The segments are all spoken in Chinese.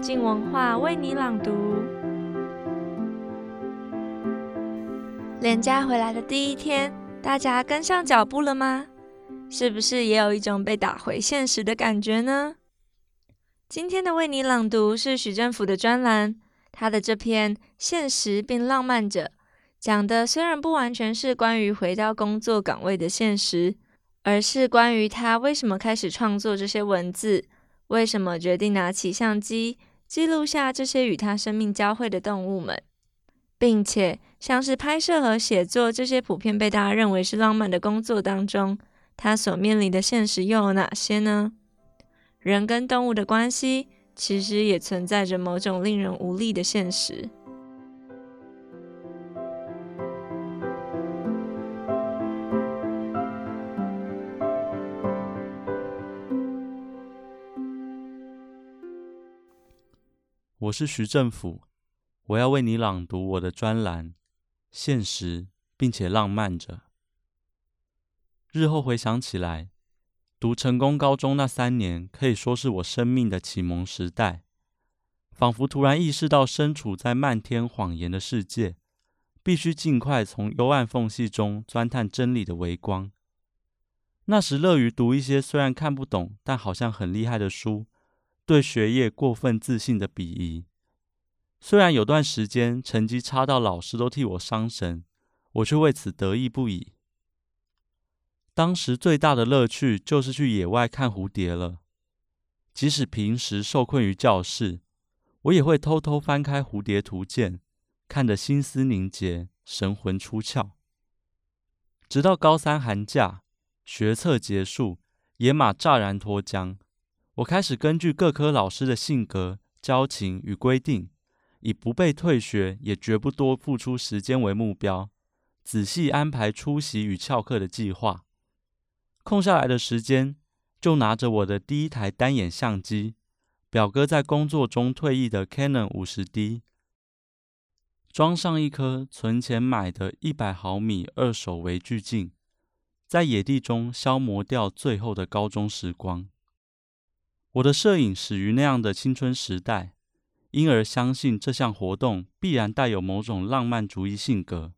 静文化为你朗读。连假回来的第一天，大家跟上脚步了吗？是不是也有一种被打回现实的感觉呢？今天的为你朗读是许政府的专栏，他的这篇《现实并浪漫着》，讲的虽然不完全是关于回到工作岗位的现实，而是关于他为什么开始创作这些文字，为什么决定拿起相机记录下这些与他生命交汇的动物们，并且像是拍摄和写作这些普遍被大家认为是浪漫的工作当中，他所面临的现实又有哪些呢？人跟动物的关系，其实也存在着某种令人无力的现实。我是徐政府，我要为你朗读我的专栏《现实并且浪漫着》。日后回想起来。读成功高中那三年，可以说是我生命的启蒙时代，仿佛突然意识到身处在漫天谎言的世界，必须尽快从幽暗缝隙中钻探真理的微光。那时乐于读一些虽然看不懂，但好像很厉害的书，对学业过分自信的鄙夷。虽然有段时间成绩差到老师都替我伤神，我却为此得意不已。当时最大的乐趣就是去野外看蝴蝶了。即使平时受困于教室，我也会偷偷翻开《蝴蝶图鉴》，看得心思凝结，神魂出窍。直到高三寒假，学测结束，野马乍然脱缰，我开始根据各科老师的性格、交情与规定，以不被退学也绝不多付出时间为目标，仔细安排出席与翘课的计划。空下来的时间，就拿着我的第一台单眼相机，表哥在工作中退役的 Canon 50D，装上一颗存钱买的一百毫米二手微距镜，在野地中消磨掉最后的高中时光。我的摄影始于那样的青春时代，因而相信这项活动必然带有某种浪漫主义性格，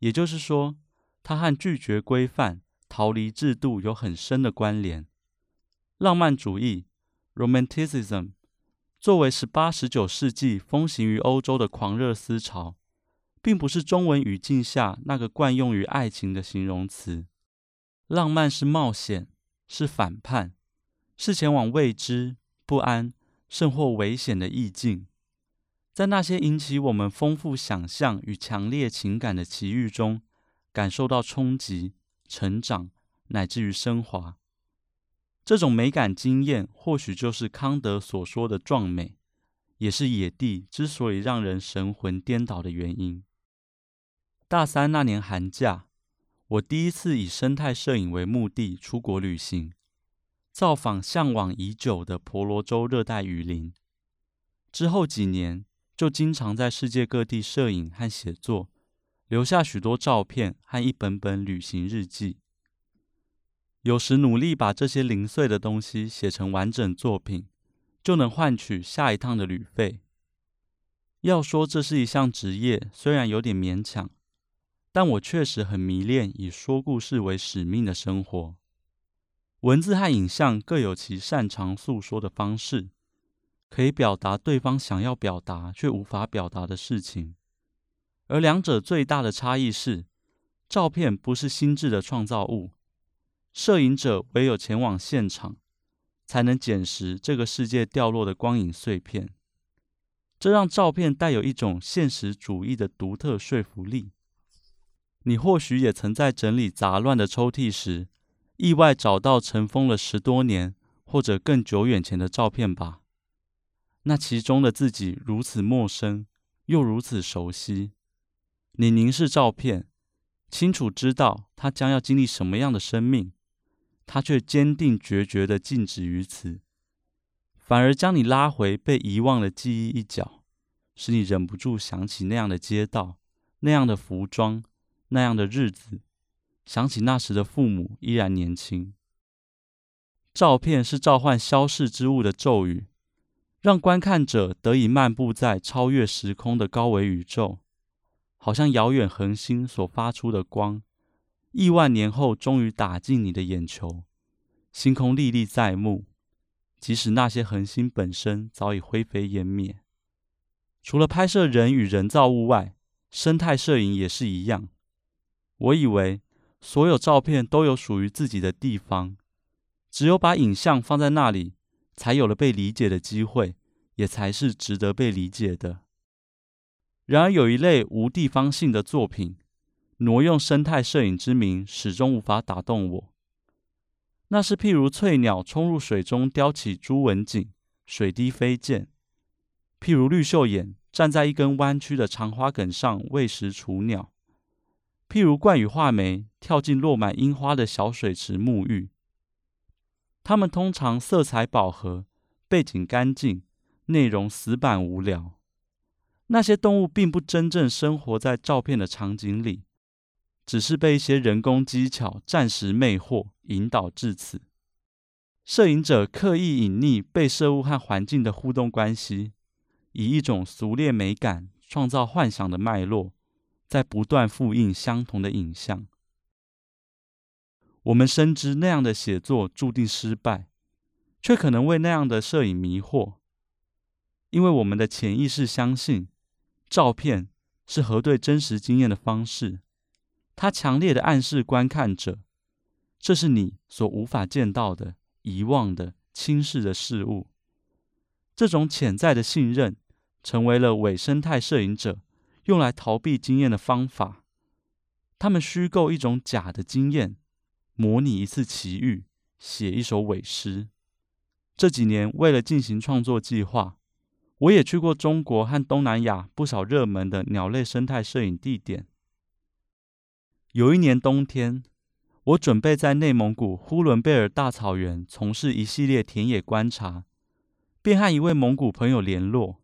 也就是说，它和拒绝规范。逃离制度有很深的关联。浪漫主义 （Romanticism） 作为十八、十九世纪风行于欧洲的狂热思潮，并不是中文语境下那个惯用于爱情的形容词。浪漫是冒险，是反叛，是前往未知、不安，甚或危险的意境。在那些引起我们丰富想象与强烈情感的奇遇中，感受到冲击。成长乃至于升华，这种美感经验，或许就是康德所说的壮美，也是野地之所以让人神魂颠倒的原因。大三那年寒假，我第一次以生态摄影为目的出国旅行，造访向往已久的婆罗洲热带雨林。之后几年，就经常在世界各地摄影和写作。留下许多照片和一本本旅行日记，有时努力把这些零碎的东西写成完整作品，就能换取下一趟的旅费。要说这是一项职业，虽然有点勉强，但我确实很迷恋以说故事为使命的生活。文字和影像各有其擅长诉说的方式，可以表达对方想要表达却无法表达的事情。而两者最大的差异是，照片不是心智的创造物，摄影者唯有前往现场，才能捡拾这个世界掉落的光影碎片。这让照片带有一种现实主义的独特说服力。你或许也曾在整理杂乱的抽屉时，意外找到尘封了十多年或者更久远前的照片吧？那其中的自己如此陌生，又如此熟悉。你凝视照片，清楚知道他将要经历什么样的生命，他却坚定决绝地静止于此，反而将你拉回被遗忘的记忆一角，使你忍不住想起那样的街道、那样的服装、那样的日子，想起那时的父母依然年轻。照片是召唤消逝之物的咒语，让观看者得以漫步在超越时空的高维宇宙，好像遥远恒星所发出的光，亿万年后终于打进你的眼球。星空历历在目，即使那些恒星本身早已灰飞烟灭。除了拍摄人与人造物外，生态摄影也是一样。我以为所有照片都有属于自己的地方，只有把影像放在那里，才有了被理解的机会，也才是值得被理解的。然而，有一类无地方性的作品，挪用生态摄影之名，始终无法打动我。那是譬如翠鸟冲入水中叼起朱文锦，水滴飞溅。譬如绿绣眼站在一根弯曲的长花梗上喂食雏鸟，譬如冠羽画眉跳进落满樱花的小水池沐浴。它们通常色彩饱和，背景干净，内容死板无聊。那些动物并不真正生活在照片的场景里，只是被一些人工技巧暂时魅惑，引导至此。摄影者刻意隐匿被摄物和环境的互动关系。以一种俗劣美感创造幻想的脉络，在不断复印相同的影像。我们深知那样的写作注定失败，却可能为那样的摄影迷惑，因为我们的潜意识相信，照片是核对真实经验的方式。它强烈的暗示观看者，这是你所无法见到的、遗忘的、轻视的事物。这种潜在的信任。成为了伪生态摄影者用来逃避经验的方法。他们虚构一种假的经验，模拟一次奇遇，写一首伪诗。这几年，为了进行创作计划，我也去过中国和东南亚不少热门的鸟类生态摄影地点。有一年冬天，我准备在内蒙古呼伦贝尔大草原从事一系列田野观察，便和一位蒙古朋友联络。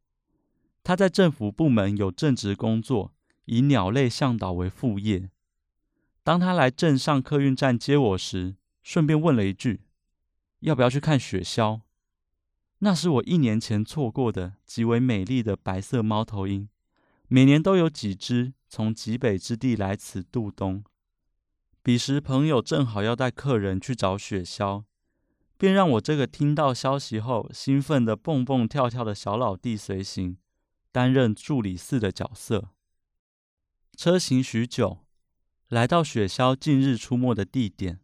他在政府部门有正职工作，以鸟类向导为副业。当他来镇上客运站接我时，顺便问了一句：“要不要去看雪鸮？”那是我一年前错过的极为美丽的白色猫头鹰，每年都有几只从极北之地来此度冬。彼时朋友正好要带客人去找雪鸮，便让我这个听到消息后兴奋得蹦蹦跳跳的小老弟随行。担任助理四的角色。车行许久，来到雪鸮近日出没的地点。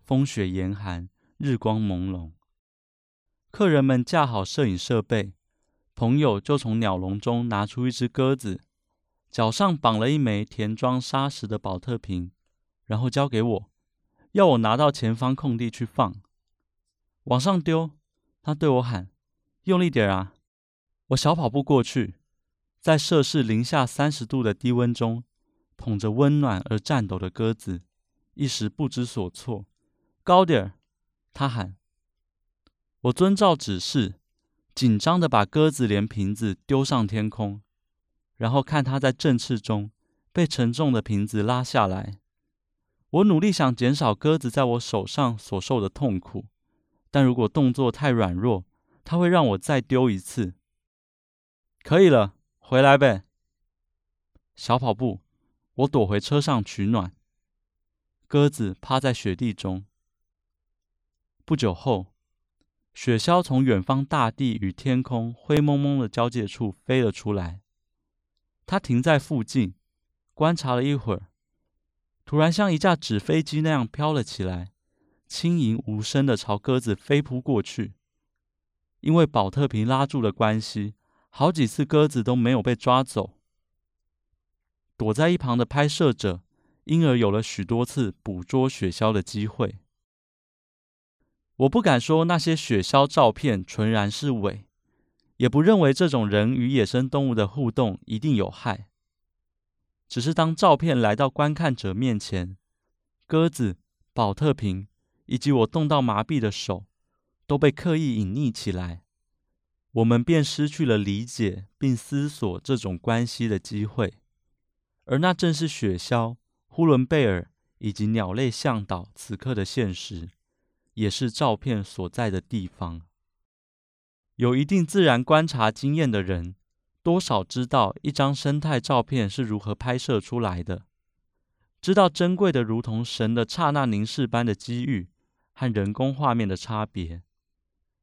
风雪严寒，日光朦胧。客人们架好摄影设备，朋友就从鸟笼中拿出一只鸽子，脚上绑了一枚填装沙石的宝特瓶，然后交给我，要我拿到前方空地去放。往上丢，他对我喊：“用力点啊！”我小跑步过去，在摄氏零下三十度的低温中，捧着温暖而颤抖的鸽子，一时不知所措。高点儿，他喊。我遵照指示，紧张地把鸽子连瓶子丢上天空，然后看它在振翅中被沉重的瓶子拉下来。我努力想减少鸽子在我手上所受的痛苦，但如果动作太软弱，它会让我再丢一次。可以了，回来呗。小跑步，我躲回车上取暖。鸽子趴在雪地中。不久后，雪鸮从远方大地与天空灰蒙蒙的交界处飞了出来。它停在附近，观察了一会儿，突然像一架纸飞机那样飘了起来，轻盈无声的朝鸽子飞扑过去。因为宝特瓶拉住了关系。好几次，鸽子都没有被抓走。躲在一旁的拍摄者，因而有了许多次捕捉雪鸮的机会。我不敢说那些雪鸮照片纯然是伪，也不认为这种人与野生动物的互动一定有害。只是当照片来到观看者面前，鸽子、宝特瓶以及我冻到麻痹的手，都被刻意隐匿起来。我们便失去了理解并思索这种关系的机会，而那正是雪鸮、呼伦贝尔以及鸟类向导此刻的现实，也是照片所在的地方。有一定自然观察经验的人，多少知道一张生态照片是如何拍摄出来的，知道珍贵的如同神的刹那凝视般的机遇和人工画面的差别，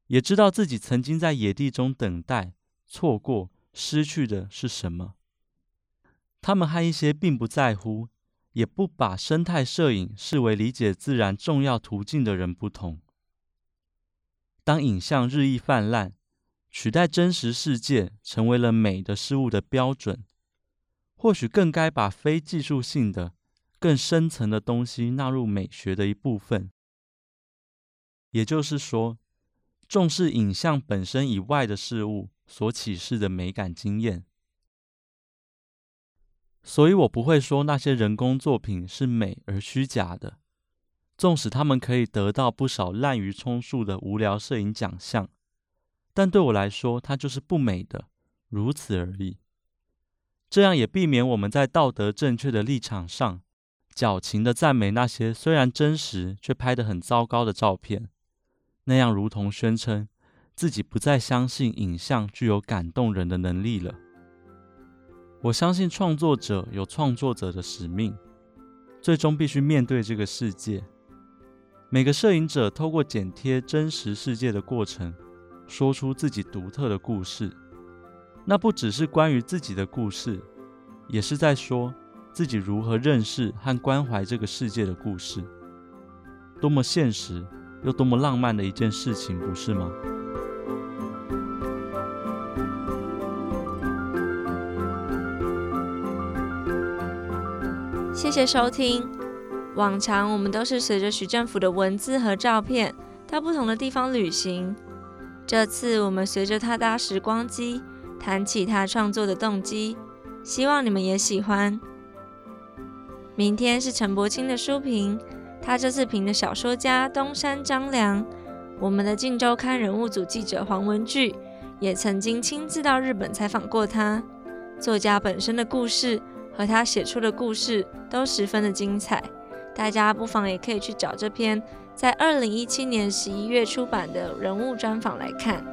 也知道自己曾经在野地中等待、错过、失去的是什么。他们和一些并不在乎，也不把生态摄影视为理解自然重要途径的人不同。当影像日益泛滥，取代真实世界成为了美的事物的标准，或许更该把非技术性的、更深层的东西纳入美学的一部分。也就是说，重视影像本身以外的事物所启示的美感经验。所以我不会说那些人工作品是美而虚假的，纵使他们可以得到不少滥竽充数的无聊摄影奖项，但对我来说，它就是不美的，如此而已。这样也避免我们在道德正确的立场上，矫情的赞美那些虽然真实却拍得很糟糕的照片，那样如同宣称自己不再相信影像具有感动人的能力了。我相信创作者有创作者的使命，最终必须面对这个世界。每个摄影者透过剪贴真实世界的过程，说出自己独特的故事。那不只是关于自己的故事，也是在说自己如何认识和关怀这个世界的故事。多么现实又多么浪漫的一件事情，不是吗？谢谢收听。往常我们都是随着许政府的文字和照片到不同的地方旅行。这次我们随着他搭时光机，谈起他创作的动机。希望你们也喜欢。明天是陈柏青的书评，他这次评的小说家东山张良。我们的《镜周刊》人物组记者黄文具也曾经亲自到日本采访过他。作家本身的故事。和他写出的故事都十分的精彩，大家不妨也可以去找这篇在二零一七年十一月出版的人物专访来看。